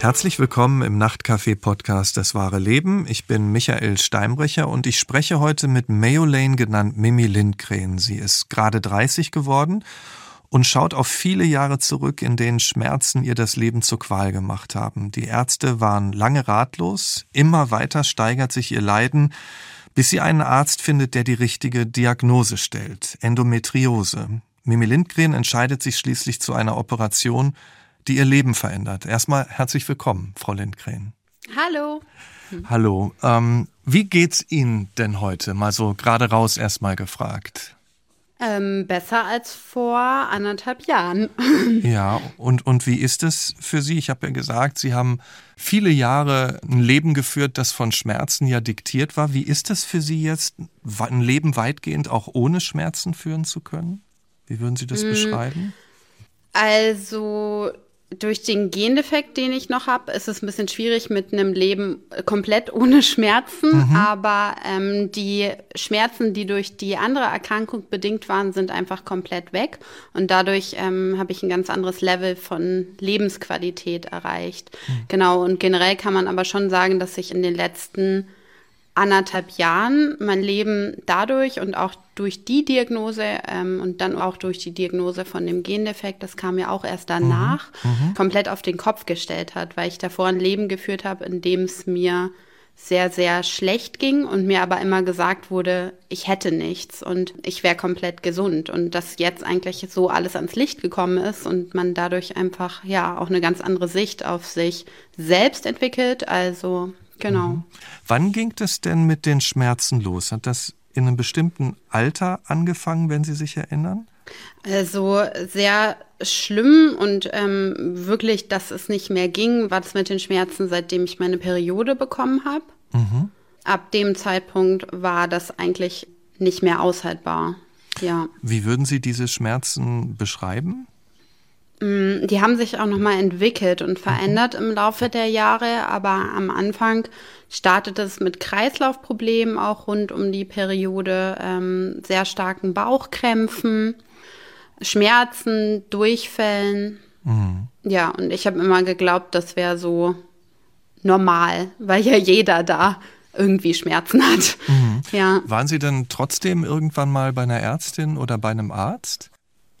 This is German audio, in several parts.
Herzlich willkommen im Nachtcafé-Podcast Das wahre Leben. Ich bin Michael Steinbrecher und ich spreche heute mit Mayolane genannt Mimi Lindgren. Sie ist gerade 30 geworden und schaut auf viele Jahre zurück, in denen Schmerzen ihr das Leben zur Qual gemacht haben. Die Ärzte waren lange ratlos, immer weiter steigert sich ihr Leiden, bis sie einen Arzt findet, der die richtige Diagnose stellt, Endometriose. Mimi Lindgren entscheidet sich schließlich zu einer Operation, die ihr Leben verändert. Erstmal herzlich willkommen, Frau Lindgren. Hallo. Hallo. Ähm, wie geht's Ihnen denn heute? Mal so gerade raus erstmal gefragt. Ähm, besser als vor anderthalb Jahren. Ja, und, und wie ist es für Sie? Ich habe ja gesagt, Sie haben viele Jahre ein Leben geführt, das von Schmerzen ja diktiert war. Wie ist es für Sie jetzt, ein Leben weitgehend auch ohne Schmerzen führen zu können? Wie würden Sie das mm. beschreiben? Also durch den Gendefekt, den ich noch habe, ist es ein bisschen schwierig mit einem Leben komplett ohne Schmerzen. Mhm. Aber ähm, die Schmerzen, die durch die andere Erkrankung bedingt waren, sind einfach komplett weg. Und dadurch ähm, habe ich ein ganz anderes Level von Lebensqualität erreicht. Mhm. Genau. Und generell kann man aber schon sagen, dass ich in den letzten anderthalb Jahren mein Leben dadurch und auch durch die Diagnose ähm, und dann auch durch die Diagnose von dem Gendefekt, das kam ja auch erst danach, mhm, mhm. komplett auf den Kopf gestellt hat, weil ich davor ein Leben geführt habe, in dem es mir sehr, sehr schlecht ging und mir aber immer gesagt wurde, ich hätte nichts und ich wäre komplett gesund und dass jetzt eigentlich so alles ans Licht gekommen ist und man dadurch einfach ja auch eine ganz andere Sicht auf sich selbst entwickelt. Also Genau. Mhm. Wann ging das denn mit den Schmerzen los? Hat das in einem bestimmten Alter angefangen, wenn Sie sich erinnern? Also sehr schlimm und ähm, wirklich, dass es nicht mehr ging, war das mit den Schmerzen, seitdem ich meine Periode bekommen habe. Mhm. Ab dem Zeitpunkt war das eigentlich nicht mehr aushaltbar. Ja. Wie würden Sie diese Schmerzen beschreiben? Mm, die haben sich auch nochmal entwickelt und verändert im Laufe der Jahre, aber am Anfang startet es mit Kreislaufproblemen auch rund um die Periode, ähm, sehr starken Bauchkrämpfen, Schmerzen, Durchfällen. Mhm. Ja, und ich habe immer geglaubt, das wäre so normal, weil ja jeder da irgendwie Schmerzen hat. Mhm. Ja. Waren Sie denn trotzdem irgendwann mal bei einer Ärztin oder bei einem Arzt?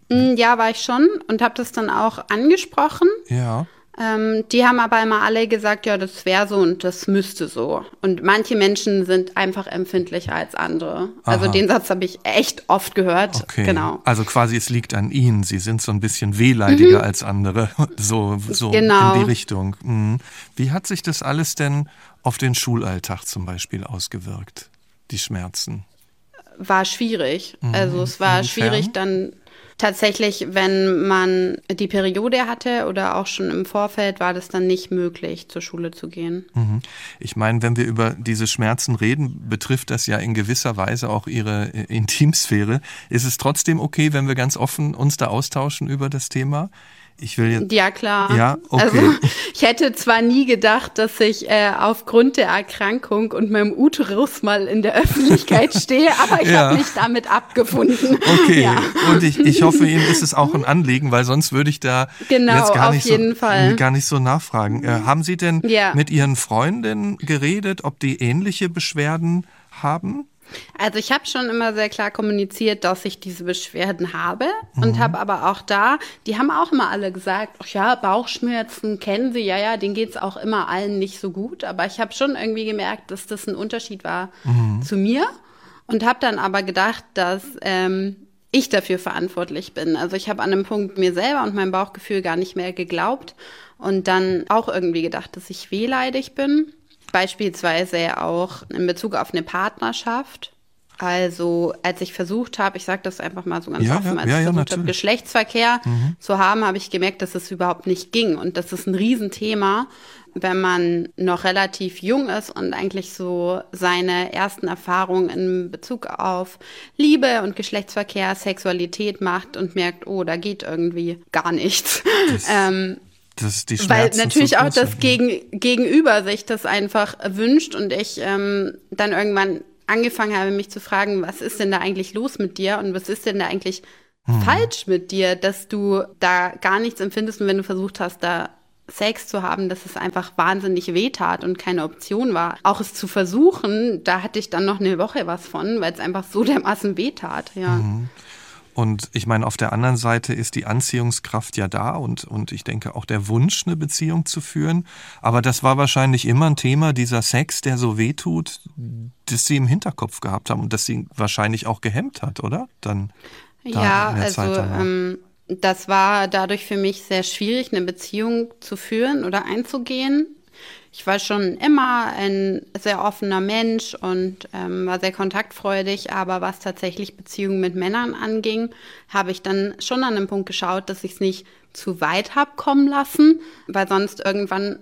Mm, ja, war ich schon und habe das dann auch angesprochen. Ja. Ähm, die haben aber immer alle gesagt, ja, das wäre so und das müsste so. Und manche Menschen sind einfach empfindlicher als andere. Also Aha. Also den Satz habe ich echt oft gehört. Okay. Genau. Also quasi es liegt an ihnen. Sie sind so ein bisschen wehleidiger mhm. als andere. So, so genau. in die Richtung. Mhm. Wie hat sich das alles denn auf den Schulalltag zum Beispiel ausgewirkt? Die Schmerzen? War schwierig. Mhm. Also es war Inwiefern? schwierig dann Tatsächlich, wenn man die Periode hatte oder auch schon im Vorfeld, war das dann nicht möglich, zur Schule zu gehen. Mhm. Ich meine, wenn wir über diese Schmerzen reden, betrifft das ja in gewisser Weise auch ihre äh, Intimsphäre. Ist es trotzdem okay, wenn wir ganz offen uns da austauschen über das Thema? Ich will jetzt. Ja, klar. Ja, okay. Also, ich hätte zwar nie gedacht, dass ich äh, aufgrund der Erkrankung und meinem Uterus mal in der Öffentlichkeit stehe, aber ich ja. habe mich damit abgefunden. Okay. Ja. Und ich, ich hoffe, Ihnen ist es auch ein Anliegen, weil sonst würde ich da genau, jetzt gar nicht, so, Fall. gar nicht so nachfragen. Äh, haben Sie denn ja. mit Ihren Freundinnen geredet, ob die ähnliche Beschwerden haben? Also ich habe schon immer sehr klar kommuniziert, dass ich diese Beschwerden habe mhm. und habe aber auch da, die haben auch immer alle gesagt, ach ja, Bauchschmerzen kennen sie, ja, ja, denen geht's auch immer allen nicht so gut. Aber ich habe schon irgendwie gemerkt, dass das ein Unterschied war mhm. zu mir und habe dann aber gedacht, dass ähm, ich dafür verantwortlich bin. Also ich habe an einem Punkt mir selber und meinem Bauchgefühl gar nicht mehr geglaubt und dann auch irgendwie gedacht, dass ich wehleidig bin Beispielsweise auch in Bezug auf eine Partnerschaft. Also als ich versucht habe, ich sage das einfach mal so ganz ja, offen, als ja, ich versucht ja, habe, Geschlechtsverkehr mhm. zu haben, habe ich gemerkt, dass es überhaupt nicht ging. Und das ist ein Riesenthema, wenn man noch relativ jung ist und eigentlich so seine ersten Erfahrungen in Bezug auf Liebe und Geschlechtsverkehr, Sexualität macht und merkt, oh, da geht irgendwie gar nichts. ähm, das, die Schmerzen Weil natürlich auch das Gegen, Gegenüber sich das einfach wünscht und ich ähm, dann irgendwann angefangen habe, mich zu fragen, was ist denn da eigentlich los mit dir und was ist denn da eigentlich hm. falsch mit dir, dass du da gar nichts empfindest und wenn du versucht hast, da Sex zu haben, dass es einfach wahnsinnig wehtat und keine Option war. Auch es zu versuchen, da hatte ich dann noch eine Woche was von, weil es einfach so dermaßen wehtat, ja. Mhm. Und ich meine, auf der anderen Seite ist die Anziehungskraft ja da und, und ich denke auch der Wunsch, eine Beziehung zu führen. Aber das war wahrscheinlich immer ein Thema, dieser Sex, der so wehtut, das Sie im Hinterkopf gehabt haben und das Sie wahrscheinlich auch gehemmt hat, oder? Dann. Da ja, also ähm, das war dadurch für mich sehr schwierig, eine Beziehung zu führen oder einzugehen. Ich war schon immer ein sehr offener Mensch und ähm, war sehr kontaktfreudig, aber was tatsächlich Beziehungen mit Männern anging, habe ich dann schon an dem Punkt geschaut, dass ich es nicht zu weit habe kommen lassen, weil sonst irgendwann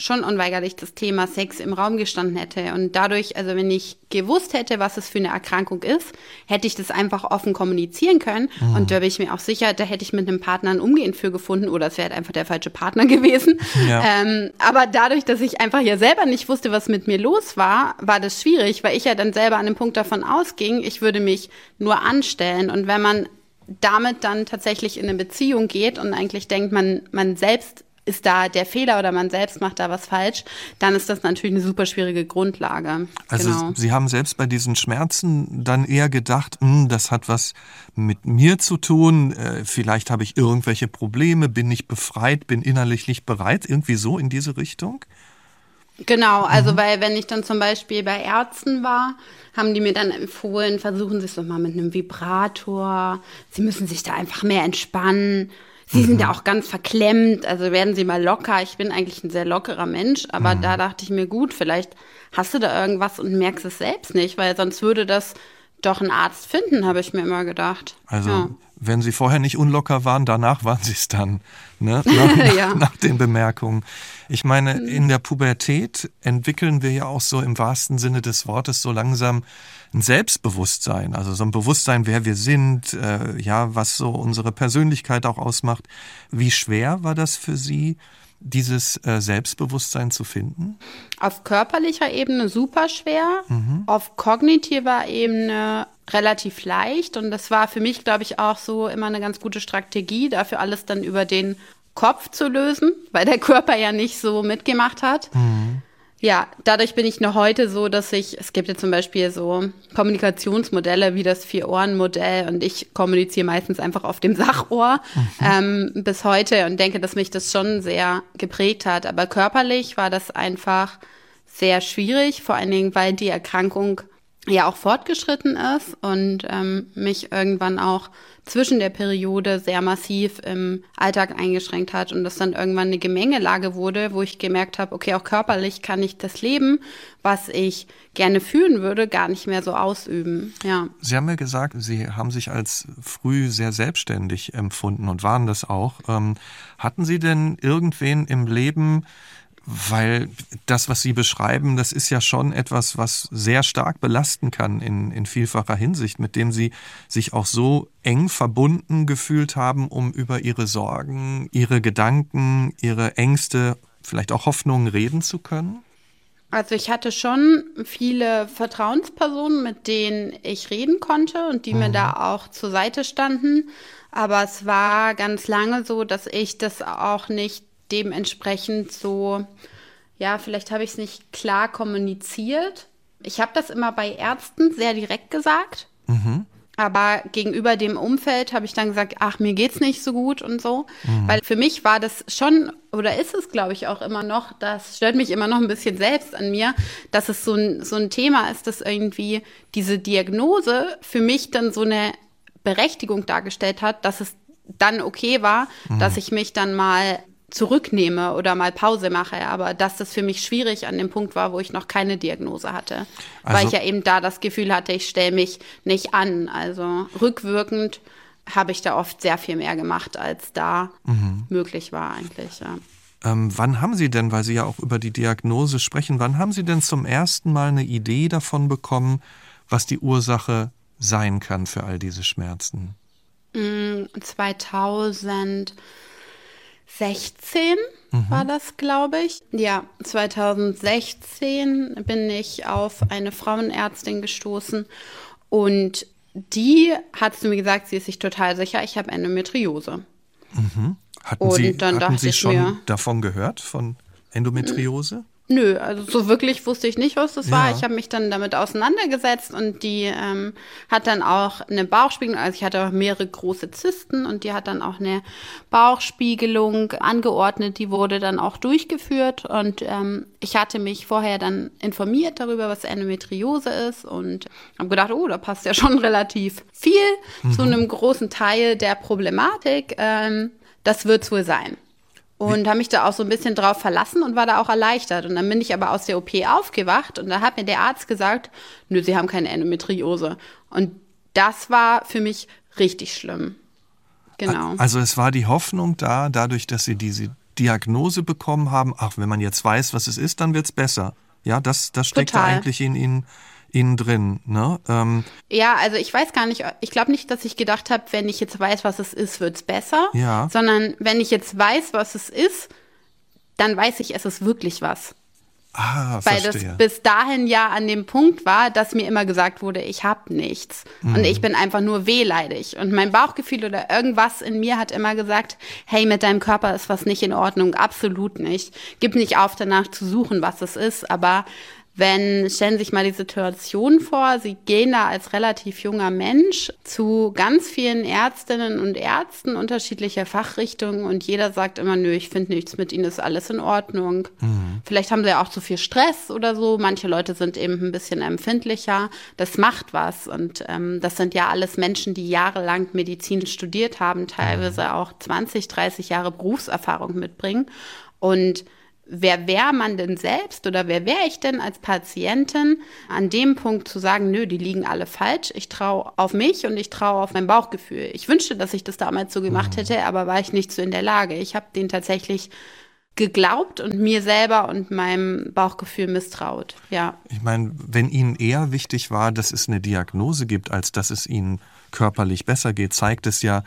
schon unweigerlich das Thema Sex im Raum gestanden hätte. Und dadurch, also wenn ich gewusst hätte, was es für eine Erkrankung ist, hätte ich das einfach offen kommunizieren können. Mhm. Und da bin ich mir auch sicher, da hätte ich mit einem Partner ein Umgehen für gefunden oder es wäre halt einfach der falsche Partner gewesen. Ja. Ähm, aber dadurch, dass ich einfach ja selber nicht wusste, was mit mir los war, war das schwierig, weil ich ja dann selber an dem Punkt davon ausging, ich würde mich nur anstellen. Und wenn man damit dann tatsächlich in eine Beziehung geht und eigentlich denkt, man, man selbst ist da der Fehler oder man selbst macht da was falsch, dann ist das natürlich eine super schwierige Grundlage. Also genau. Sie haben selbst bei diesen Schmerzen dann eher gedacht, hm, das hat was mit mir zu tun, äh, vielleicht habe ich irgendwelche Probleme, bin ich befreit, bin innerlich nicht bereit, irgendwie so in diese Richtung? Genau, also mhm. weil wenn ich dann zum Beispiel bei Ärzten war, haben die mir dann empfohlen, versuchen Sie es doch mal mit einem Vibrator, Sie müssen sich da einfach mehr entspannen. Sie sind ja mhm. auch ganz verklemmt, also werden Sie mal locker. Ich bin eigentlich ein sehr lockerer Mensch, aber mhm. da dachte ich mir, gut, vielleicht hast du da irgendwas und merkst es selbst nicht, weil sonst würde das doch ein Arzt finden, habe ich mir immer gedacht. Also, ja. wenn Sie vorher nicht unlocker waren, danach waren Sie es dann, ne? Nach, ja. nach, den Bemerkungen. Ich meine, mhm. in der Pubertät entwickeln wir ja auch so im wahrsten Sinne des Wortes so langsam ein Selbstbewusstsein, also so ein Bewusstsein, wer wir sind, äh, ja, was so unsere Persönlichkeit auch ausmacht. Wie schwer war das für Sie, dieses äh, Selbstbewusstsein zu finden? Auf körperlicher Ebene super schwer, mhm. auf kognitiver Ebene relativ leicht und das war für mich, glaube ich, auch so immer eine ganz gute Strategie, dafür alles dann über den Kopf zu lösen, weil der Körper ja nicht so mitgemacht hat. Mhm. Ja, dadurch bin ich noch heute so, dass ich, es gibt ja zum Beispiel so Kommunikationsmodelle wie das Vier-Ohren-Modell und ich kommuniziere meistens einfach auf dem Sachohr mhm. ähm, bis heute und denke, dass mich das schon sehr geprägt hat. Aber körperlich war das einfach sehr schwierig, vor allen Dingen, weil die Erkrankung ja auch fortgeschritten ist und ähm, mich irgendwann auch zwischen der Periode sehr massiv im Alltag eingeschränkt hat und das dann irgendwann eine Gemengelage wurde, wo ich gemerkt habe, okay, auch körperlich kann ich das Leben, was ich gerne fühlen würde, gar nicht mehr so ausüben. Ja. Sie haben ja gesagt, Sie haben sich als früh sehr selbstständig empfunden und waren das auch. Ähm, hatten Sie denn irgendwen im Leben, weil das, was Sie beschreiben, das ist ja schon etwas, was sehr stark belasten kann in, in vielfacher Hinsicht, mit dem Sie sich auch so eng verbunden gefühlt haben, um über Ihre Sorgen, Ihre Gedanken, Ihre Ängste, vielleicht auch Hoffnungen reden zu können? Also ich hatte schon viele Vertrauenspersonen, mit denen ich reden konnte und die mhm. mir da auch zur Seite standen. Aber es war ganz lange so, dass ich das auch nicht dementsprechend so, ja, vielleicht habe ich es nicht klar kommuniziert. Ich habe das immer bei Ärzten sehr direkt gesagt. Mhm. Aber gegenüber dem Umfeld habe ich dann gesagt, ach, mir geht's nicht so gut und so. Mhm. Weil für mich war das schon, oder ist es, glaube ich, auch immer noch, das stört mich immer noch ein bisschen selbst an mir, dass es so ein, so ein Thema ist, dass irgendwie diese Diagnose für mich dann so eine Berechtigung dargestellt hat, dass es dann okay war, mhm. dass ich mich dann mal zurücknehme oder mal Pause mache, aber dass das für mich schwierig an dem Punkt war, wo ich noch keine Diagnose hatte, also, weil ich ja eben da das Gefühl hatte, ich stelle mich nicht an. Also rückwirkend habe ich da oft sehr viel mehr gemacht, als da mhm. möglich war eigentlich. Ja. Ähm, wann haben Sie denn, weil Sie ja auch über die Diagnose sprechen, wann haben Sie denn zum ersten Mal eine Idee davon bekommen, was die Ursache sein kann für all diese Schmerzen? 2000 mm, 16 mhm. war das, glaube ich. Ja, 2016 bin ich auf eine Frauenärztin gestoßen und die hat zu mir gesagt, sie ist sich total sicher, ich habe Endometriose. Mhm. Hatten und Sie, dann hatten Sie schon mir, davon gehört, von Endometriose? Nö, also so wirklich wusste ich nicht, was das ja. war. Ich habe mich dann damit auseinandergesetzt und die ähm, hat dann auch eine Bauchspiegelung, also ich hatte auch mehrere große Zysten und die hat dann auch eine Bauchspiegelung angeordnet, die wurde dann auch durchgeführt und ähm, ich hatte mich vorher dann informiert darüber, was Endometriose ist und habe gedacht, oh, da passt ja schon relativ viel mhm. zu einem großen Teil der Problematik. Ähm, das wird's wohl sein und habe mich da auch so ein bisschen drauf verlassen und war da auch erleichtert. Und dann bin ich aber aus der OP aufgewacht und da hat mir der Arzt gesagt, nö, Sie haben keine Endometriose. Und das war für mich richtig schlimm. Genau. Also es war die Hoffnung da, dadurch, dass Sie diese Diagnose bekommen haben, ach, wenn man jetzt weiß, was es ist, dann wird's besser. Ja, das, das steckt da eigentlich in Ihnen innen drin. Ne? Ähm, ja, also ich weiß gar nicht, ich glaube nicht, dass ich gedacht habe, wenn ich jetzt weiß, was es ist, wird's besser. Ja. Sondern wenn ich jetzt weiß, was es ist, dann weiß ich, es ist wirklich was. Ah, Weil verstehe. das bis dahin ja an dem Punkt war, dass mir immer gesagt wurde, ich habe nichts. Mhm. Und ich bin einfach nur wehleidig. Und mein Bauchgefühl oder irgendwas in mir hat immer gesagt, hey, mit deinem Körper ist was nicht in Ordnung. Absolut nicht. Gib nicht auf, danach zu suchen, was es ist. Aber wenn, stellen Sie sich mal die Situation vor, Sie gehen da als relativ junger Mensch zu ganz vielen Ärztinnen und Ärzten unterschiedlicher Fachrichtungen und jeder sagt immer, nö, ich finde nichts, mit Ihnen ist alles in Ordnung. Mhm. Vielleicht haben Sie ja auch zu viel Stress oder so. Manche Leute sind eben ein bisschen empfindlicher. Das macht was. Und ähm, das sind ja alles Menschen, die jahrelang Medizin studiert haben, teilweise mhm. auch 20, 30 Jahre Berufserfahrung mitbringen. Und wer wäre man denn selbst oder wer wäre ich denn als Patientin, an dem Punkt zu sagen, nö, die liegen alle falsch, ich traue auf mich und ich traue auf mein Bauchgefühl. Ich wünschte, dass ich das damals so gemacht mhm. hätte, aber war ich nicht so in der Lage. Ich habe den tatsächlich geglaubt und mir selber und meinem Bauchgefühl misstraut. Ja. Ich meine, wenn Ihnen eher wichtig war, dass es eine Diagnose gibt, als dass es Ihnen körperlich besser geht, zeigt es ja,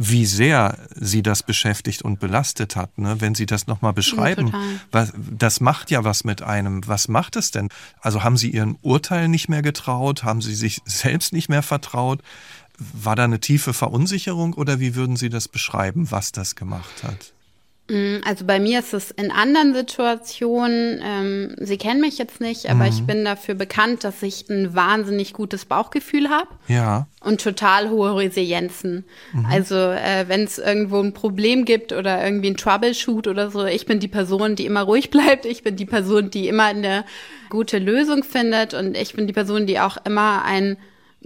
wie sehr sie das beschäftigt und belastet hat. Ne? Wenn Sie das nochmal beschreiben, ja, was, das macht ja was mit einem. Was macht es denn? Also haben Sie Ihren Urteil nicht mehr getraut? Haben Sie sich selbst nicht mehr vertraut? War da eine tiefe Verunsicherung oder wie würden Sie das beschreiben, was das gemacht hat? Mm, also bei mir ist es in anderen Situationen, ähm, Sie kennen mich jetzt nicht, aber mhm. ich bin dafür bekannt, dass ich ein wahnsinnig gutes Bauchgefühl habe. Ja. Und total hohe Resilienzen. Mhm. Also äh, wenn es irgendwo ein Problem gibt oder irgendwie ein Troubleshoot oder so, ich bin die Person, die immer ruhig bleibt. Ich bin die Person, die immer eine gute Lösung findet und ich bin die Person, die auch immer ein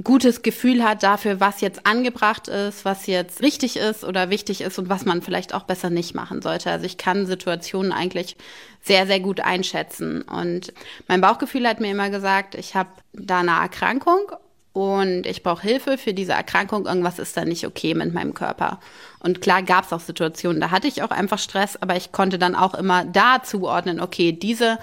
gutes Gefühl hat dafür, was jetzt angebracht ist, was jetzt richtig ist oder wichtig ist und was man vielleicht auch besser nicht machen sollte. Also ich kann Situationen eigentlich sehr, sehr gut einschätzen. Und mein Bauchgefühl hat mir immer gesagt, ich habe da eine Erkrankung und ich brauche Hilfe für diese Erkrankung. Irgendwas ist da nicht okay mit meinem Körper. Und klar gab es auch Situationen, da hatte ich auch einfach Stress, aber ich konnte dann auch immer da zuordnen, okay, diese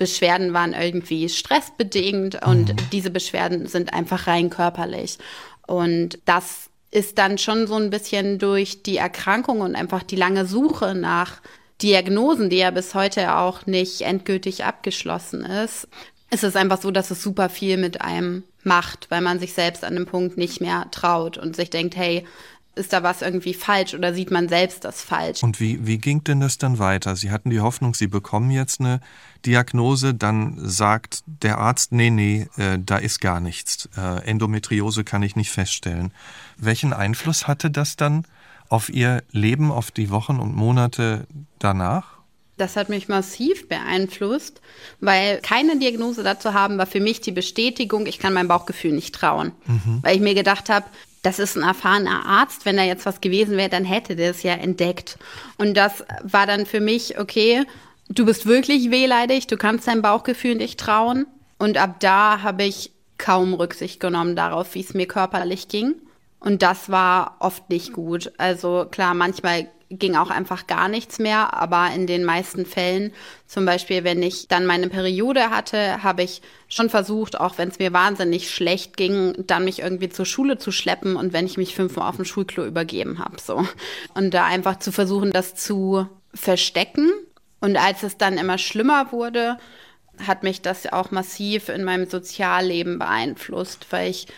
Beschwerden waren irgendwie stressbedingt und mhm. diese Beschwerden sind einfach rein körperlich. Und das ist dann schon so ein bisschen durch die Erkrankung und einfach die lange Suche nach Diagnosen, die ja bis heute auch nicht endgültig abgeschlossen ist, ist es einfach so, dass es super viel mit einem macht, weil man sich selbst an dem Punkt nicht mehr traut und sich denkt, hey, ist da was irgendwie falsch oder sieht man selbst das falsch? Und wie, wie ging denn das dann weiter? Sie hatten die Hoffnung, Sie bekommen jetzt eine Diagnose, dann sagt der Arzt, nee, nee, äh, da ist gar nichts. Äh, Endometriose kann ich nicht feststellen. Welchen Einfluss hatte das dann auf Ihr Leben, auf die Wochen und Monate danach? Das hat mich massiv beeinflusst, weil keine Diagnose dazu haben war für mich die Bestätigung, ich kann meinem Bauchgefühl nicht trauen. Mhm. Weil ich mir gedacht habe, das ist ein erfahrener Arzt. Wenn da jetzt was gewesen wäre, dann hätte der es ja entdeckt. Und das war dann für mich, okay, du bist wirklich wehleidig, du kannst deinem Bauchgefühl nicht trauen. Und ab da habe ich kaum Rücksicht genommen darauf, wie es mir körperlich ging. Und das war oft nicht gut. Also klar, manchmal ging auch einfach gar nichts mehr, aber in den meisten Fällen, zum Beispiel wenn ich dann meine Periode hatte, habe ich schon versucht, auch wenn es mir wahnsinnig schlecht ging, dann mich irgendwie zur Schule zu schleppen und wenn ich mich fünfmal auf dem Schulklo übergeben habe, so. Und da einfach zu versuchen, das zu verstecken. Und als es dann immer schlimmer wurde, hat mich das auch massiv in meinem Sozialleben beeinflusst, weil ich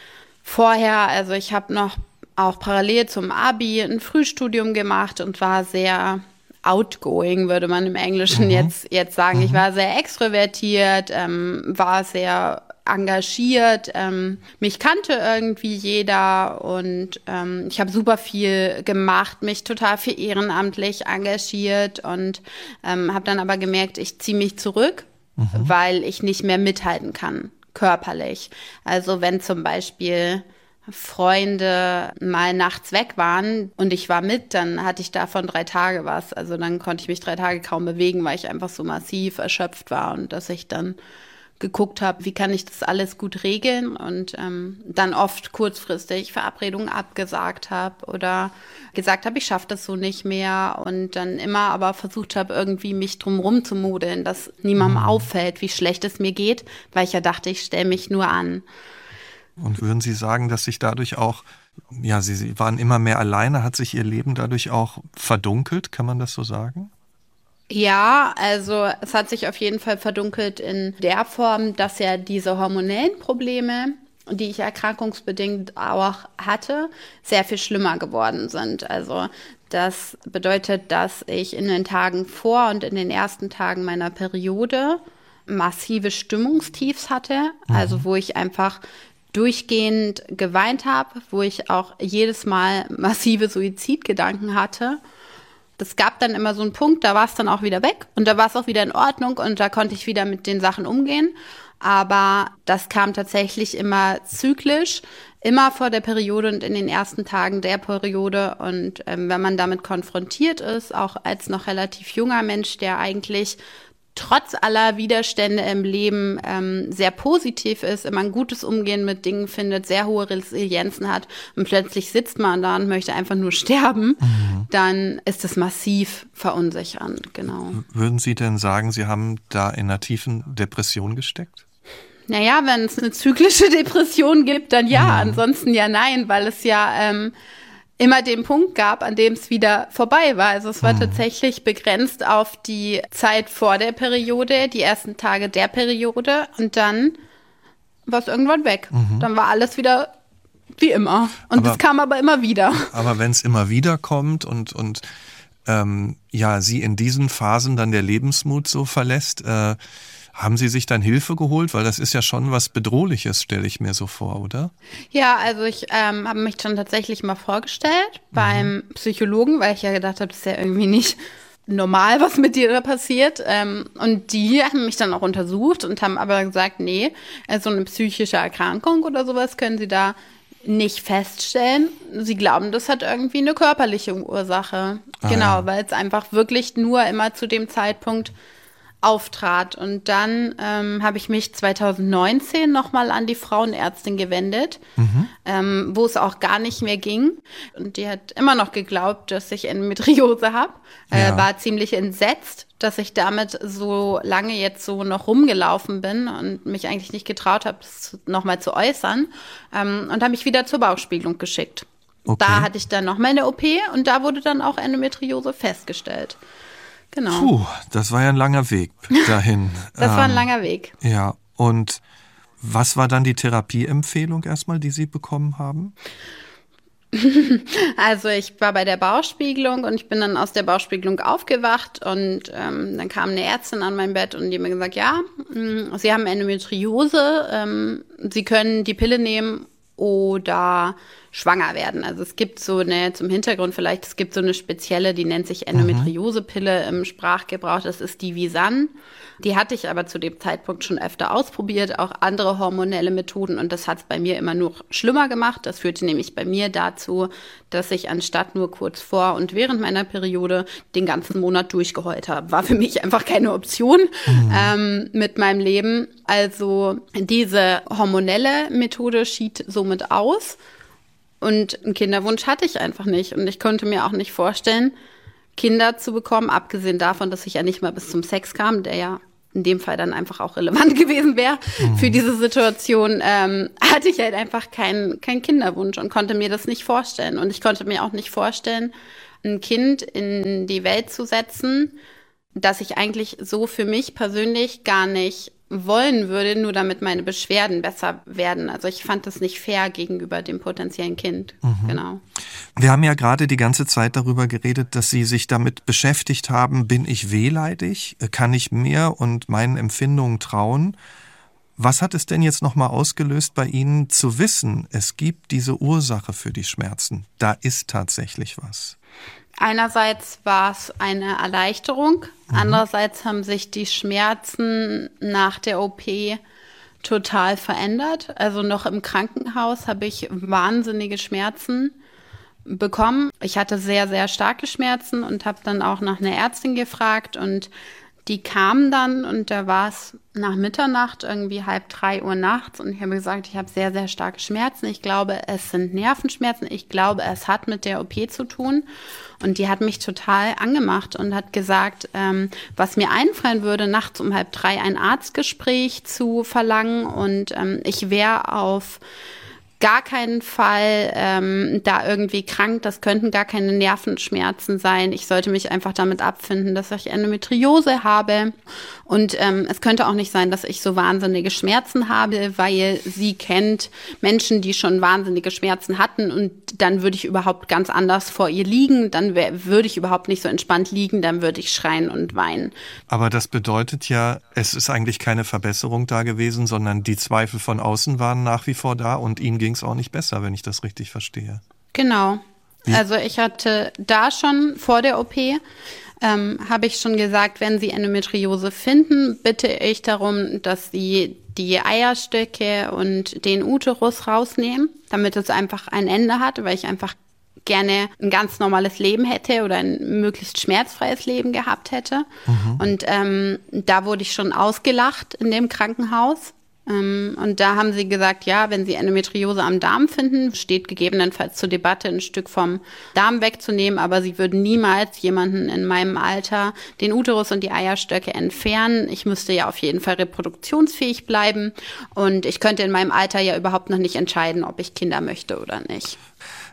vorher, also ich habe noch auch parallel zum Abi ein Frühstudium gemacht und war sehr outgoing, würde man im Englischen mhm. jetzt, jetzt sagen. Mhm. Ich war sehr extrovertiert, ähm, war sehr engagiert. Ähm, mich kannte irgendwie jeder und ähm, ich habe super viel gemacht, mich total für ehrenamtlich engagiert und ähm, habe dann aber gemerkt, ich ziehe mich zurück, mhm. weil ich nicht mehr mithalten kann, körperlich. Also wenn zum Beispiel Freunde mal nachts weg waren und ich war mit, dann hatte ich davon drei Tage was. Also dann konnte ich mich drei Tage kaum bewegen, weil ich einfach so massiv erschöpft war und dass ich dann geguckt habe, wie kann ich das alles gut regeln und ähm, dann oft kurzfristig Verabredungen abgesagt habe oder gesagt habe, ich schaffe das so nicht mehr und dann immer aber versucht habe, irgendwie mich drumherum zu modeln, dass niemandem mhm. auffällt, wie schlecht es mir geht, weil ich ja dachte, ich stelle mich nur an. Und würden Sie sagen, dass sich dadurch auch, ja, Sie, Sie waren immer mehr alleine, hat sich Ihr Leben dadurch auch verdunkelt, kann man das so sagen? Ja, also es hat sich auf jeden Fall verdunkelt in der Form, dass ja diese hormonellen Probleme, die ich erkrankungsbedingt auch hatte, sehr viel schlimmer geworden sind. Also das bedeutet, dass ich in den Tagen vor und in den ersten Tagen meiner Periode massive Stimmungstiefs hatte, mhm. also wo ich einfach durchgehend geweint habe, wo ich auch jedes Mal massive Suizidgedanken hatte. Das gab dann immer so einen Punkt, da war es dann auch wieder weg und da war es auch wieder in Ordnung und da konnte ich wieder mit den Sachen umgehen. Aber das kam tatsächlich immer zyklisch, immer vor der Periode und in den ersten Tagen der Periode. Und ähm, wenn man damit konfrontiert ist, auch als noch relativ junger Mensch, der eigentlich trotz aller Widerstände im Leben ähm, sehr positiv ist, immer ein gutes Umgehen mit Dingen findet, sehr hohe Resilienzen hat und plötzlich sitzt man da und möchte einfach nur sterben, mhm. dann ist das massiv verunsichernd, genau. Würden Sie denn sagen, Sie haben da in einer tiefen Depression gesteckt? Naja, wenn es eine zyklische Depression gibt, dann ja, mhm. ansonsten ja nein, weil es ja ähm, immer den Punkt gab, an dem es wieder vorbei war. Also es war hm. tatsächlich begrenzt auf die Zeit vor der Periode, die ersten Tage der Periode und dann war es irgendwann weg. Mhm. Dann war alles wieder wie immer. Und es kam aber immer wieder. Aber wenn es immer wieder kommt und, und ähm, ja, sie in diesen Phasen dann der Lebensmut so verlässt, äh, haben Sie sich dann Hilfe geholt? Weil das ist ja schon was Bedrohliches, stelle ich mir so vor, oder? Ja, also ich ähm, habe mich schon tatsächlich mal vorgestellt mhm. beim Psychologen, weil ich ja gedacht habe, das ist ja irgendwie nicht normal, was mit dir da passiert. Ähm, und die haben mich dann auch untersucht und haben aber gesagt, nee, so also eine psychische Erkrankung oder sowas können sie da nicht feststellen. Sie glauben, das hat irgendwie eine körperliche Ursache. Ah, genau, ja. weil es einfach wirklich nur immer zu dem Zeitpunkt auftrat. Und dann ähm, habe ich mich 2019 nochmal an die Frauenärztin gewendet, mhm. ähm, wo es auch gar nicht mehr ging. Und die hat immer noch geglaubt, dass ich Endometriose habe. Äh, ja. War ziemlich entsetzt, dass ich damit so lange jetzt so noch rumgelaufen bin und mich eigentlich nicht getraut habe, das nochmal zu äußern. Ähm, und habe mich wieder zur Bauchspiegelung geschickt. Okay. Da hatte ich dann noch meine OP und da wurde dann auch Endometriose festgestellt. Genau. Puh, das war ja ein langer Weg dahin. das war ein ähm, langer Weg. Ja, und was war dann die Therapieempfehlung erstmal, die Sie bekommen haben? Also ich war bei der Bauchspiegelung und ich bin dann aus der Bauchspiegelung aufgewacht und ähm, dann kam eine Ärztin an mein Bett und die hat mir gesagt, ja, mh, mm, Sie haben Endometriose, ähm, Sie können die Pille nehmen oder schwanger werden. Also es gibt so eine, zum Hintergrund vielleicht, es gibt so eine spezielle, die nennt sich Endometriosepille im Sprachgebrauch, das ist die Visan. Die hatte ich aber zu dem Zeitpunkt schon öfter ausprobiert, auch andere hormonelle Methoden und das hat es bei mir immer nur schlimmer gemacht. Das führte nämlich bei mir dazu, dass ich anstatt nur kurz vor und während meiner Periode den ganzen Monat durchgeheult habe. War für mich einfach keine Option mhm. ähm, mit meinem Leben. Also diese hormonelle Methode schied somit aus. Und einen Kinderwunsch hatte ich einfach nicht. Und ich konnte mir auch nicht vorstellen, Kinder zu bekommen, abgesehen davon, dass ich ja nicht mal bis zum Sex kam, der ja in dem Fall dann einfach auch relevant gewesen wäre mhm. für diese Situation, ähm, hatte ich halt einfach keinen kein Kinderwunsch und konnte mir das nicht vorstellen. Und ich konnte mir auch nicht vorstellen, ein Kind in die Welt zu setzen, das ich eigentlich so für mich persönlich gar nicht wollen würde, nur damit meine Beschwerden besser werden. Also ich fand das nicht fair gegenüber dem potenziellen Kind. Mhm. Genau. Wir haben ja gerade die ganze Zeit darüber geredet, dass Sie sich damit beschäftigt haben, bin ich wehleidig? Kann ich mir und meinen Empfindungen trauen? Was hat es denn jetzt nochmal ausgelöst bei Ihnen zu wissen, es gibt diese Ursache für die Schmerzen? Da ist tatsächlich was. Einerseits war es eine Erleichterung, mhm. andererseits haben sich die Schmerzen nach der OP total verändert. Also noch im Krankenhaus habe ich wahnsinnige Schmerzen bekommen. Ich hatte sehr, sehr starke Schmerzen und habe dann auch nach einer Ärztin gefragt und die kam dann und da war es nach Mitternacht, irgendwie halb drei Uhr nachts und ich habe gesagt, ich habe sehr, sehr starke Schmerzen. Ich glaube, es sind Nervenschmerzen. Ich glaube, es hat mit der OP zu tun. Und die hat mich total angemacht und hat gesagt, ähm, was mir einfallen würde, nachts um halb drei ein Arztgespräch zu verlangen und ähm, ich wäre auf gar keinen Fall ähm, da irgendwie krank. Das könnten gar keine Nervenschmerzen sein. Ich sollte mich einfach damit abfinden, dass ich Endometriose habe. Und ähm, es könnte auch nicht sein, dass ich so wahnsinnige Schmerzen habe, weil sie kennt Menschen, die schon wahnsinnige Schmerzen hatten. Und dann würde ich überhaupt ganz anders vor ihr liegen. Dann würde ich überhaupt nicht so entspannt liegen. Dann würde ich schreien und weinen. Aber das bedeutet ja, es ist eigentlich keine Verbesserung da gewesen, sondern die Zweifel von außen waren nach wie vor da und ihnen ging es auch nicht besser, wenn ich das richtig verstehe. Genau. Wie? Also ich hatte da schon vor der OP, ähm, habe ich schon gesagt, wenn Sie Endometriose finden, bitte ich darum, dass Sie die Eierstöcke und den Uterus rausnehmen, damit es einfach ein Ende hat, weil ich einfach gerne ein ganz normales Leben hätte oder ein möglichst schmerzfreies Leben gehabt hätte. Mhm. Und ähm, da wurde ich schon ausgelacht in dem Krankenhaus, und da haben sie gesagt, ja, wenn sie Endometriose am Darm finden, steht gegebenenfalls zur Debatte, ein Stück vom Darm wegzunehmen, aber sie würden niemals jemanden in meinem Alter den Uterus und die Eierstöcke entfernen. Ich müsste ja auf jeden Fall reproduktionsfähig bleiben und ich könnte in meinem Alter ja überhaupt noch nicht entscheiden, ob ich Kinder möchte oder nicht.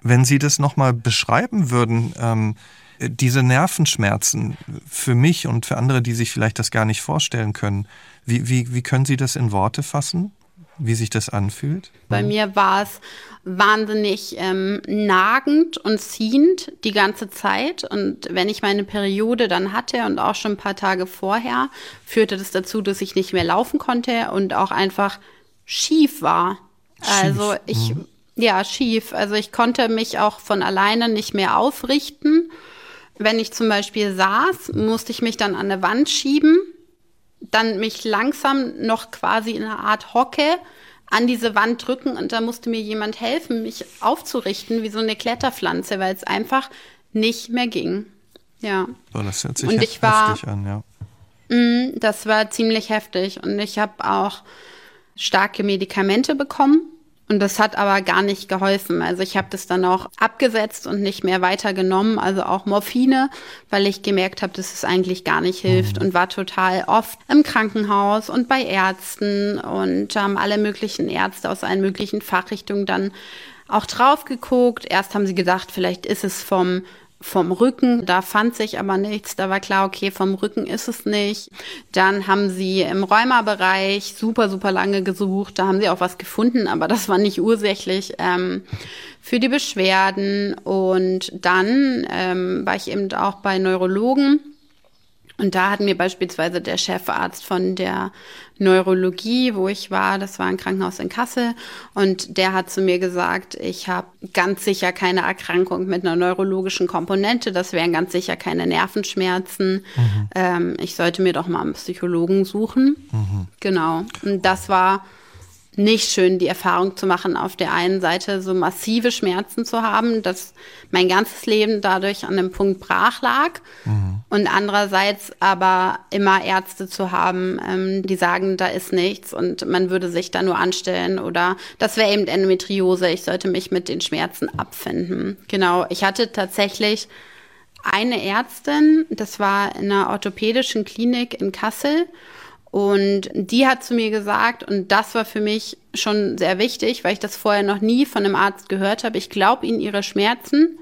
Wenn Sie das nochmal beschreiben würden, ähm diese Nervenschmerzen für mich und für andere, die sich vielleicht das gar nicht vorstellen können, wie, wie, wie können Sie das in Worte fassen? Wie sich das anfühlt? Bei mir war es wahnsinnig ähm, nagend und ziehend die ganze Zeit. Und wenn ich meine Periode dann hatte und auch schon ein paar Tage vorher, führte das dazu, dass ich nicht mehr laufen konnte und auch einfach schief war. Schief. Also ich, mhm. ja, schief. Also ich konnte mich auch von alleine nicht mehr aufrichten. Wenn ich zum Beispiel saß, musste ich mich dann an eine Wand schieben dann mich langsam noch quasi in einer Art Hocke an diese Wand drücken und da musste mir jemand helfen, mich aufzurichten wie so eine Kletterpflanze, weil es einfach nicht mehr ging. Ja. So, das hört sich und ich war, heftig an, ja. Mh, das war ziemlich heftig und ich habe auch starke Medikamente bekommen und das hat aber gar nicht geholfen. Also ich habe das dann auch abgesetzt und nicht mehr weitergenommen, also auch Morphine, weil ich gemerkt habe, dass es eigentlich gar nicht hilft mhm. und war total oft im Krankenhaus und bei Ärzten und haben alle möglichen Ärzte aus allen möglichen Fachrichtungen dann auch drauf geguckt. Erst haben sie gedacht, vielleicht ist es vom vom Rücken. Da fand sich aber nichts. Da war klar, okay, vom Rücken ist es nicht. Dann haben sie im Rheumabereich super, super lange gesucht. Da haben sie auch was gefunden, aber das war nicht ursächlich ähm, für die Beschwerden. Und dann ähm, war ich eben auch bei Neurologen und da hat mir beispielsweise der Chefarzt von der Neurologie, wo ich war, das war ein Krankenhaus in Kassel, und der hat zu mir gesagt, ich habe ganz sicher keine Erkrankung mit einer neurologischen Komponente, das wären ganz sicher keine Nervenschmerzen. Mhm. Ähm, ich sollte mir doch mal einen Psychologen suchen. Mhm. Genau. Und das war nicht schön, die Erfahrung zu machen, auf der einen Seite so massive Schmerzen zu haben, dass mein ganzes Leben dadurch an dem Punkt brach lag. Mhm. Und andererseits aber immer Ärzte zu haben, ähm, die sagen, da ist nichts und man würde sich da nur anstellen oder das wäre eben Endometriose, ich sollte mich mit den Schmerzen abfinden. Genau, ich hatte tatsächlich eine Ärztin, das war in einer orthopädischen Klinik in Kassel und die hat zu mir gesagt, und das war für mich schon sehr wichtig, weil ich das vorher noch nie von einem Arzt gehört habe, ich glaube Ihnen Ihre Schmerzen,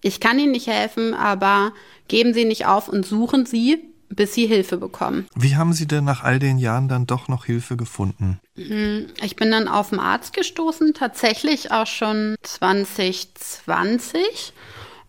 ich kann Ihnen nicht helfen, aber geben Sie nicht auf und suchen Sie bis sie Hilfe bekommen. Wie haben Sie denn nach all den Jahren dann doch noch Hilfe gefunden? Hm, ich bin dann auf den Arzt gestoßen, tatsächlich auch schon 2020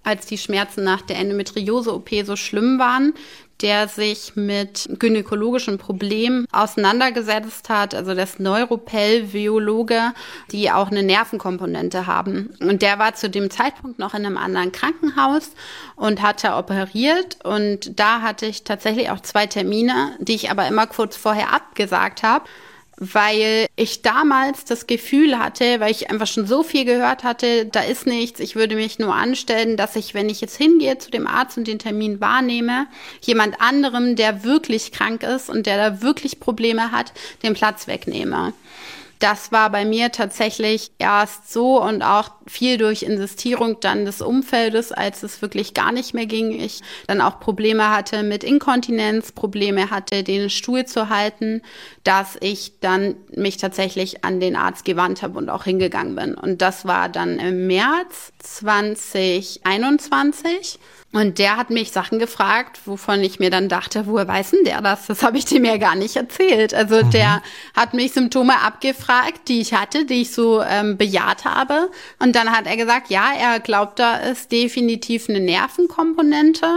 als die Schmerzen nach der Endometriose-OP so schlimm waren, der sich mit gynäkologischen Problemen auseinandergesetzt hat, also das Neuropell-Biologe, die auch eine Nervenkomponente haben. Und der war zu dem Zeitpunkt noch in einem anderen Krankenhaus und hatte operiert. Und da hatte ich tatsächlich auch zwei Termine, die ich aber immer kurz vorher abgesagt habe weil ich damals das Gefühl hatte, weil ich einfach schon so viel gehört hatte, da ist nichts, ich würde mich nur anstellen, dass ich, wenn ich jetzt hingehe zu dem Arzt und den Termin wahrnehme, jemand anderem, der wirklich krank ist und der da wirklich Probleme hat, den Platz wegnehme. Das war bei mir tatsächlich erst so und auch viel durch Insistierung dann des Umfeldes, als es wirklich gar nicht mehr ging. Ich dann auch Probleme hatte mit Inkontinenz, Probleme hatte, den Stuhl zu halten, dass ich dann mich tatsächlich an den Arzt gewandt habe und auch hingegangen bin. Und das war dann im März 2021. Und der hat mich Sachen gefragt, wovon ich mir dann dachte, woher weiß denn der das? Das habe ich dem ja gar nicht erzählt. Also mhm. der hat mich Symptome abgefragt, die ich hatte, die ich so ähm, bejaht habe. Und dann hat er gesagt, ja, er glaubt, da ist definitiv eine Nervenkomponente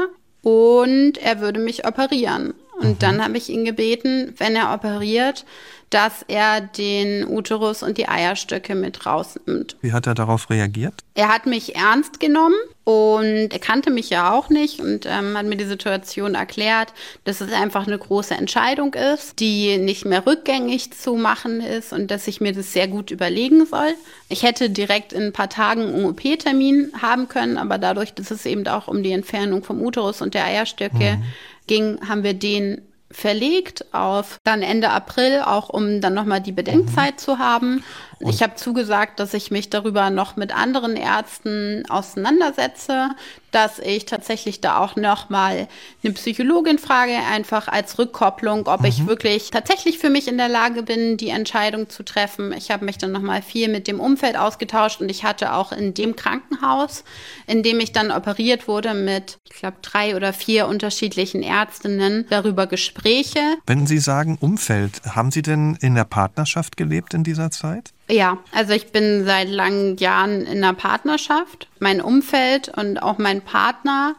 und er würde mich operieren. Und mhm. dann habe ich ihn gebeten, wenn er operiert, dass er den Uterus und die Eierstöcke mit rausnimmt. Wie hat er darauf reagiert? Er hat mich ernst genommen und er kannte mich ja auch nicht und ähm, hat mir die Situation erklärt, dass es einfach eine große Entscheidung ist, die nicht mehr rückgängig zu machen ist und dass ich mir das sehr gut überlegen soll. Ich hätte direkt in ein paar Tagen einen OP-Termin haben können, aber dadurch, dass es eben auch um die Entfernung vom Uterus und der Eierstöcke mhm. ging, haben wir den verlegt auf dann Ende April, auch um dann nochmal die Bedenkzeit mhm. zu haben. Und ich habe zugesagt, dass ich mich darüber noch mit anderen Ärzten auseinandersetze, dass ich tatsächlich da auch nochmal eine Psychologin frage, einfach als Rückkopplung, ob mhm. ich wirklich tatsächlich für mich in der Lage bin, die Entscheidung zu treffen. Ich habe mich dann nochmal viel mit dem Umfeld ausgetauscht und ich hatte auch in dem Krankenhaus, in dem ich dann operiert wurde, mit, ich glaube, drei oder vier unterschiedlichen Ärztinnen darüber Gespräche. Wenn Sie sagen Umfeld, haben Sie denn in der Partnerschaft gelebt in dieser Zeit? Ja, also ich bin seit langen Jahren in einer Partnerschaft. Mein Umfeld und auch mein Partner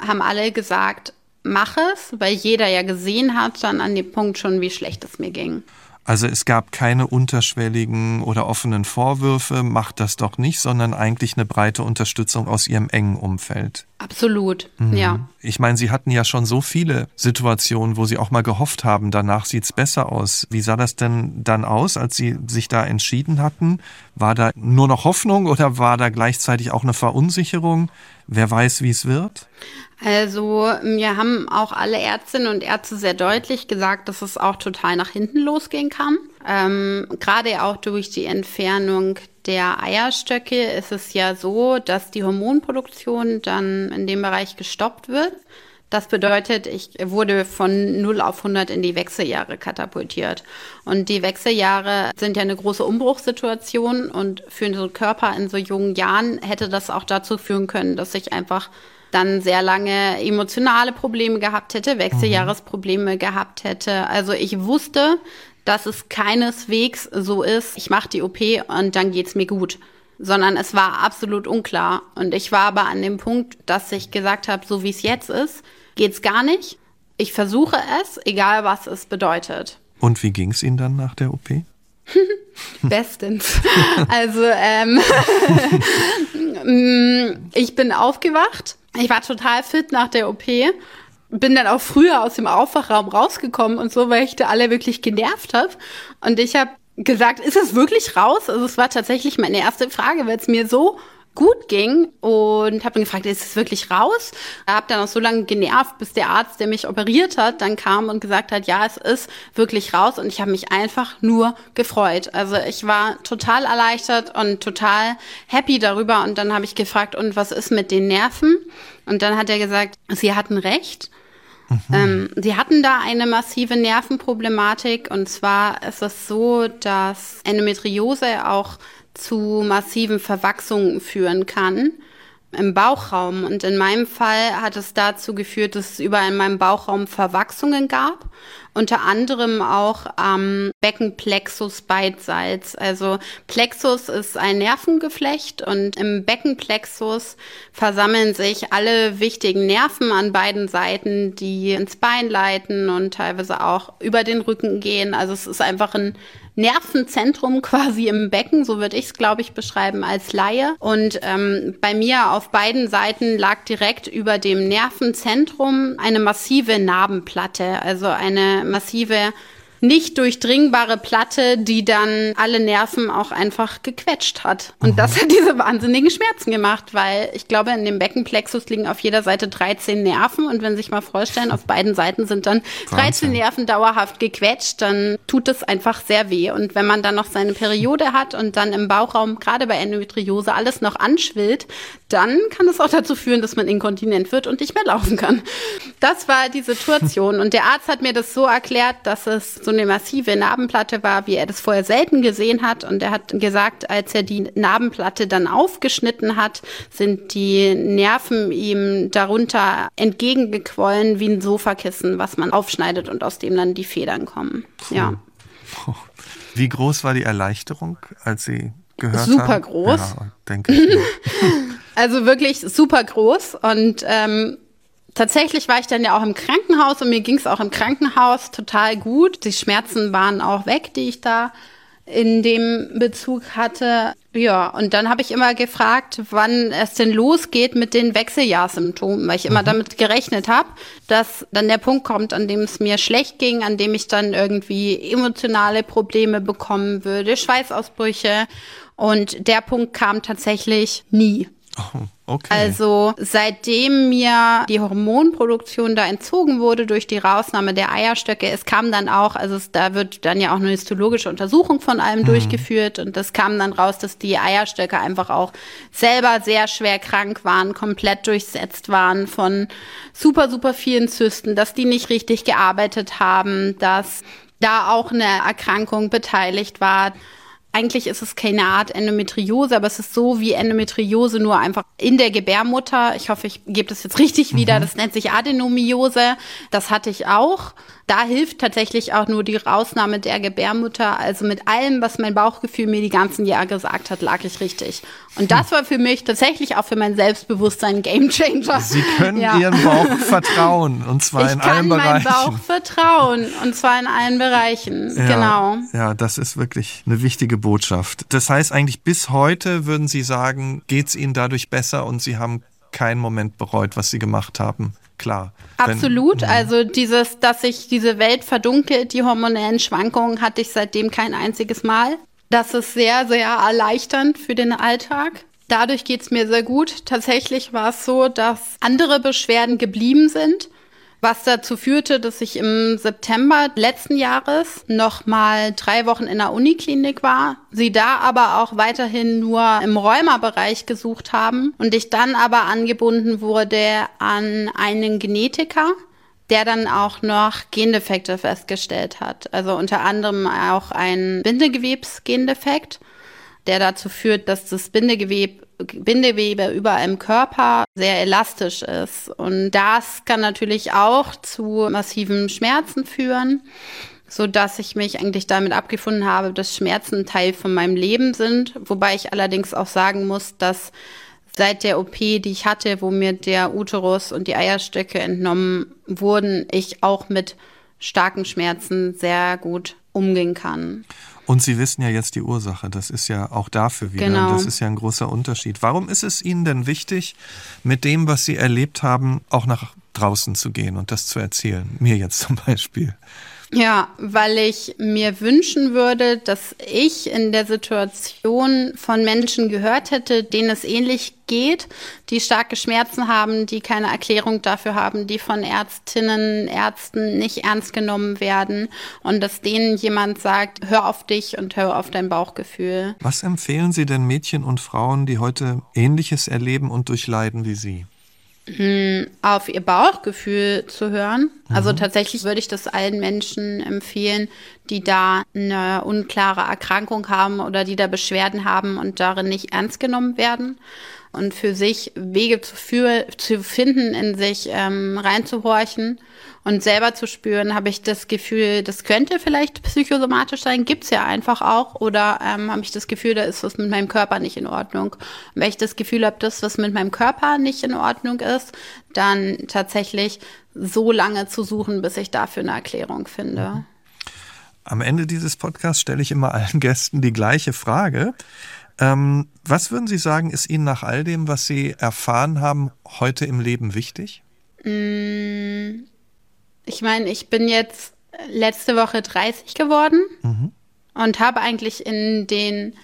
haben alle gesagt, mach es, weil jeder ja gesehen hat dann an dem Punkt schon, wie schlecht es mir ging. Also es gab keine unterschwelligen oder offenen Vorwürfe, macht das doch nicht, sondern eigentlich eine breite Unterstützung aus ihrem engen Umfeld. Absolut, mhm. ja. Ich meine, Sie hatten ja schon so viele Situationen, wo Sie auch mal gehofft haben, danach sieht es besser aus. Wie sah das denn dann aus, als Sie sich da entschieden hatten? War da nur noch Hoffnung oder war da gleichzeitig auch eine Verunsicherung? Wer weiß, wie es wird? Also mir haben auch alle Ärztinnen und Ärzte sehr deutlich gesagt, dass es auch total nach hinten losgehen kann. Ähm, Gerade auch durch die Entfernung der Eierstöcke ist es ja so, dass die Hormonproduktion dann in dem Bereich gestoppt wird. Das bedeutet, ich wurde von 0 auf 100 in die Wechseljahre katapultiert. Und die Wechseljahre sind ja eine große Umbruchssituation und für so einen Körper in so jungen Jahren hätte das auch dazu führen können, dass ich einfach dann sehr lange emotionale Probleme gehabt hätte, Wechseljahresprobleme gehabt hätte. Also ich wusste, dass es keineswegs so ist, ich mache die OP und dann geht's mir gut. Sondern es war absolut unklar. Und ich war aber an dem Punkt, dass ich gesagt habe, so wie es jetzt ist, geht's gar nicht. Ich versuche es, egal was es bedeutet. Und wie ging es Ihnen dann nach der OP? Bestens. Also ähm, ich bin aufgewacht. Ich war total fit nach der OP. Bin dann auch früher aus dem Aufwachraum rausgekommen und so, weil ich da alle wirklich genervt habe. Und ich habe gesagt, ist es wirklich raus? Also es war tatsächlich meine erste Frage, weil es mir so gut ging und habe dann gefragt, ist es wirklich raus? Habe dann auch so lange genervt, bis der Arzt, der mich operiert hat, dann kam und gesagt hat, ja, es ist wirklich raus und ich habe mich einfach nur gefreut. Also ich war total erleichtert und total happy darüber und dann habe ich gefragt, und was ist mit den Nerven? Und dann hat er gesagt, sie hatten recht. Mhm. Ähm, sie hatten da eine massive Nervenproblematik und zwar ist es so, dass Endometriose auch zu massiven Verwachsungen führen kann. im Bauchraum. Und in meinem Fall hat es dazu geführt, dass es überall in meinem Bauchraum Verwachsungen gab. Unter anderem auch am Beckenplexus beidseits. Also Plexus ist ein Nervengeflecht und im Beckenplexus versammeln sich alle wichtigen Nerven an beiden Seiten, die ins Bein leiten und teilweise auch über den Rücken gehen. Also es ist einfach ein Nervenzentrum quasi im Becken, so würde ich es, glaube ich, beschreiben als Laie. Und ähm, bei mir auf beiden Seiten lag direkt über dem Nervenzentrum eine massive Narbenplatte, also eine massive nicht durchdringbare Platte, die dann alle Nerven auch einfach gequetscht hat. Und mhm. das hat diese wahnsinnigen Schmerzen gemacht, weil ich glaube, in dem Beckenplexus liegen auf jeder Seite 13 Nerven. Und wenn Sie sich mal vorstellen, auf beiden Seiten sind dann 13 Wahnsinn. Nerven dauerhaft gequetscht, dann tut es einfach sehr weh. Und wenn man dann noch seine Periode hat und dann im Bauchraum, gerade bei Endometriose, alles noch anschwillt, dann kann es auch dazu führen, dass man inkontinent wird und nicht mehr laufen kann. Das war die Situation. Und der Arzt hat mir das so erklärt, dass es so eine massive Narbenplatte war, wie er das vorher selten gesehen hat. Und er hat gesagt, als er die Narbenplatte dann aufgeschnitten hat, sind die Nerven ihm darunter entgegengequollen wie ein Sofakissen, was man aufschneidet und aus dem dann die Federn kommen. Ja. Wie groß war die Erleichterung, als Sie gehört super haben? groß. Ja, denke ich. also wirklich super groß und ähm, Tatsächlich war ich dann ja auch im Krankenhaus und mir ging es auch im Krankenhaus total gut. Die Schmerzen waren auch weg, die ich da in dem Bezug hatte. Ja, und dann habe ich immer gefragt, wann es denn losgeht mit den Wechseljahrssymptomen, weil ich immer mhm. damit gerechnet habe, dass dann der Punkt kommt, an dem es mir schlecht ging, an dem ich dann irgendwie emotionale Probleme bekommen würde, Schweißausbrüche. Und der Punkt kam tatsächlich nie. Oh, okay. Also seitdem mir die Hormonproduktion da entzogen wurde durch die Rausnahme der Eierstöcke, es kam dann auch, also es, da wird dann ja auch eine histologische Untersuchung von allem mhm. durchgeführt und das kam dann raus, dass die Eierstöcke einfach auch selber sehr schwer krank waren, komplett durchsetzt waren von super, super vielen Zysten, dass die nicht richtig gearbeitet haben, dass da auch eine Erkrankung beteiligt war eigentlich ist es keine Art Endometriose, aber es ist so wie Endometriose nur einfach in der Gebärmutter. Ich hoffe, ich gebe das jetzt richtig wieder. Mhm. Das nennt sich Adenomiose. Das hatte ich auch da hilft tatsächlich auch nur die Rausnahme der Gebärmutter. Also mit allem, was mein Bauchgefühl mir die ganzen Jahre gesagt hat, lag ich richtig. Und das war für mich tatsächlich auch für mein Selbstbewusstsein ein Gamechanger. Sie können ja. Ihrem Bauch vertrauen und zwar ich in allen Bereichen. Ich kann meinem Bauch vertrauen und zwar in allen Bereichen. Ja, genau. Ja, das ist wirklich eine wichtige Botschaft. Das heißt eigentlich bis heute würden Sie sagen, geht es Ihnen dadurch besser und Sie haben keinen Moment bereut, was Sie gemacht haben klar. Absolut. Wenn, mhm. also dieses, dass sich diese Welt verdunkelt, die hormonellen Schwankungen hatte ich seitdem kein einziges Mal. Das ist sehr, sehr erleichternd für den Alltag. Dadurch geht's mir sehr gut. Tatsächlich war es so, dass andere Beschwerden geblieben sind was dazu führte, dass ich im September letzten Jahres noch mal drei Wochen in der Uniklinik war, sie da aber auch weiterhin nur im Rheumabereich gesucht haben und ich dann aber angebunden wurde an einen Genetiker, der dann auch noch Gendefekte festgestellt hat. Also unter anderem auch ein Bindegewebsgendefekt, der dazu führt, dass das Bindegewebe Bindewebe überall im Körper sehr elastisch ist. Und das kann natürlich auch zu massiven Schmerzen führen, so dass ich mich eigentlich damit abgefunden habe, dass Schmerzen Teil von meinem Leben sind. Wobei ich allerdings auch sagen muss, dass seit der OP, die ich hatte, wo mir der Uterus und die Eierstöcke entnommen wurden, ich auch mit starken Schmerzen sehr gut umgehen kann. Und Sie wissen ja jetzt die Ursache. Das ist ja auch dafür wieder. Genau. Das ist ja ein großer Unterschied. Warum ist es Ihnen denn wichtig, mit dem, was Sie erlebt haben, auch nach draußen zu gehen und das zu erzählen? Mir jetzt zum Beispiel. Ja, weil ich mir wünschen würde, dass ich in der Situation von Menschen gehört hätte, denen es ähnlich geht, die starke Schmerzen haben, die keine Erklärung dafür haben, die von Ärztinnen, Ärzten nicht ernst genommen werden und dass denen jemand sagt, hör auf dich und hör auf dein Bauchgefühl. Was empfehlen Sie denn Mädchen und Frauen, die heute Ähnliches erleben und durchleiden wie Sie? Hm, auf ihr Bauchgefühl zu hören. Also mhm. tatsächlich würde ich das allen Menschen empfehlen, die da eine unklare Erkrankung haben oder die da Beschwerden haben und darin nicht ernst genommen werden. und für sich Wege zu, für, zu finden, in sich ähm, reinzuhorchen und selber zu spüren, habe ich das Gefühl, das könnte vielleicht psychosomatisch sein, gibt's ja einfach auch, oder ähm, habe ich das Gefühl, da ist was mit meinem Körper nicht in Ordnung. Und wenn ich das Gefühl habe, das, was mit meinem Körper nicht in Ordnung ist, dann tatsächlich so lange zu suchen, bis ich dafür eine Erklärung finde. Am Ende dieses Podcasts stelle ich immer allen Gästen die gleiche Frage. Ähm, was würden Sie sagen, ist Ihnen nach all dem, was Sie erfahren haben, heute im Leben wichtig? Mm, ich meine, ich bin jetzt letzte Woche 30 geworden mhm. und habe eigentlich in den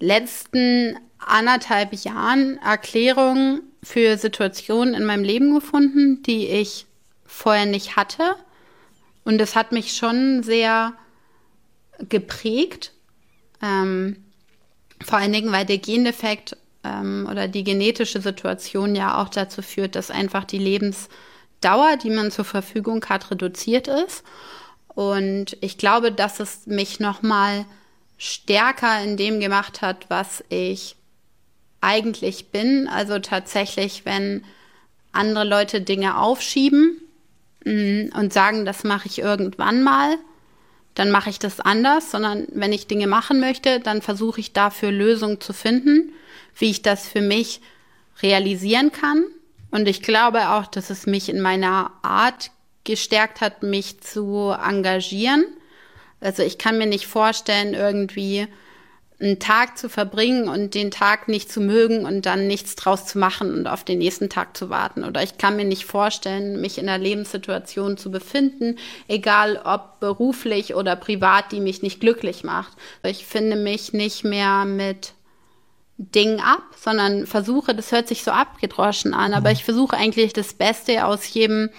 letzten anderthalb Jahren Erklärungen für Situationen in meinem Leben gefunden, die ich vorher nicht hatte. Und das hat mich schon sehr geprägt. Ähm, vor allen Dingen, weil der Gendefekt ähm, oder die genetische Situation ja auch dazu führt, dass einfach die Lebensdauer, die man zur Verfügung hat, reduziert ist. Und ich glaube, dass es mich nochmal stärker in dem gemacht hat, was ich eigentlich bin. Also tatsächlich, wenn andere Leute Dinge aufschieben mm, und sagen, das mache ich irgendwann mal, dann mache ich das anders, sondern wenn ich Dinge machen möchte, dann versuche ich dafür Lösungen zu finden, wie ich das für mich realisieren kann. Und ich glaube auch, dass es mich in meiner Art gestärkt hat, mich zu engagieren. Also ich kann mir nicht vorstellen, irgendwie einen Tag zu verbringen und den Tag nicht zu mögen und dann nichts draus zu machen und auf den nächsten Tag zu warten. Oder ich kann mir nicht vorstellen, mich in einer Lebenssituation zu befinden, egal ob beruflich oder privat, die mich nicht glücklich macht. Ich finde mich nicht mehr mit Dingen ab, sondern versuche, das hört sich so abgedroschen an, aber mhm. ich versuche eigentlich das Beste aus jedem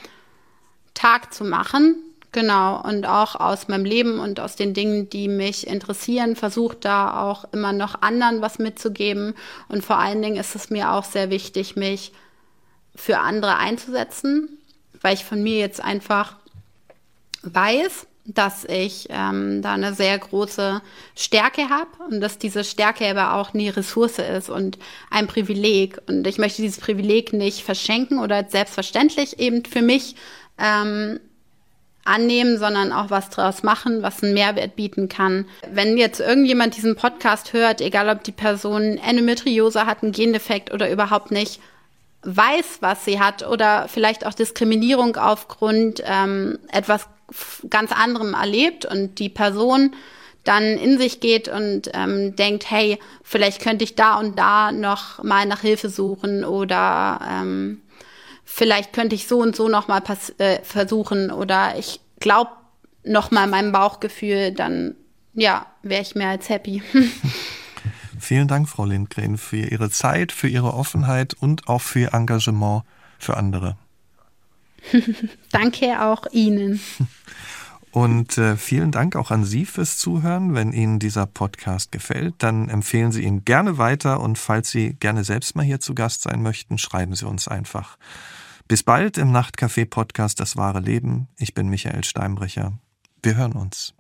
Tag zu machen Genau, und auch aus meinem Leben und aus den Dingen, die mich interessieren, versucht da auch immer noch anderen was mitzugeben. Und vor allen Dingen ist es mir auch sehr wichtig, mich für andere einzusetzen, weil ich von mir jetzt einfach weiß, dass ich ähm, da eine sehr große Stärke habe und dass diese Stärke aber auch nie Ressource ist und ein Privileg. Und ich möchte dieses Privileg nicht verschenken oder selbstverständlich eben für mich ähm, annehmen, sondern auch was draus machen, was einen Mehrwert bieten kann. Wenn jetzt irgendjemand diesen Podcast hört, egal ob die Person Endometriose hat, einen Gendefekt oder überhaupt nicht, weiß, was sie hat oder vielleicht auch Diskriminierung aufgrund ähm, etwas ganz anderem erlebt und die Person dann in sich geht und ähm, denkt, hey, vielleicht könnte ich da und da noch mal nach Hilfe suchen oder ähm, vielleicht könnte ich so und so noch mal äh, versuchen oder ich glaube noch mal meinem Bauchgefühl, dann ja, wäre ich mehr als happy. Vielen Dank, Frau Lindgren, für Ihre Zeit, für Ihre Offenheit und auch für Ihr Engagement für andere. Danke auch Ihnen. Und äh, vielen Dank auch an Sie fürs Zuhören. Wenn Ihnen dieser Podcast gefällt, dann empfehlen Sie ihn gerne weiter und falls Sie gerne selbst mal hier zu Gast sein möchten, schreiben Sie uns einfach. Bis bald im Nachtcafé-Podcast Das wahre Leben. Ich bin Michael Steinbrecher. Wir hören uns.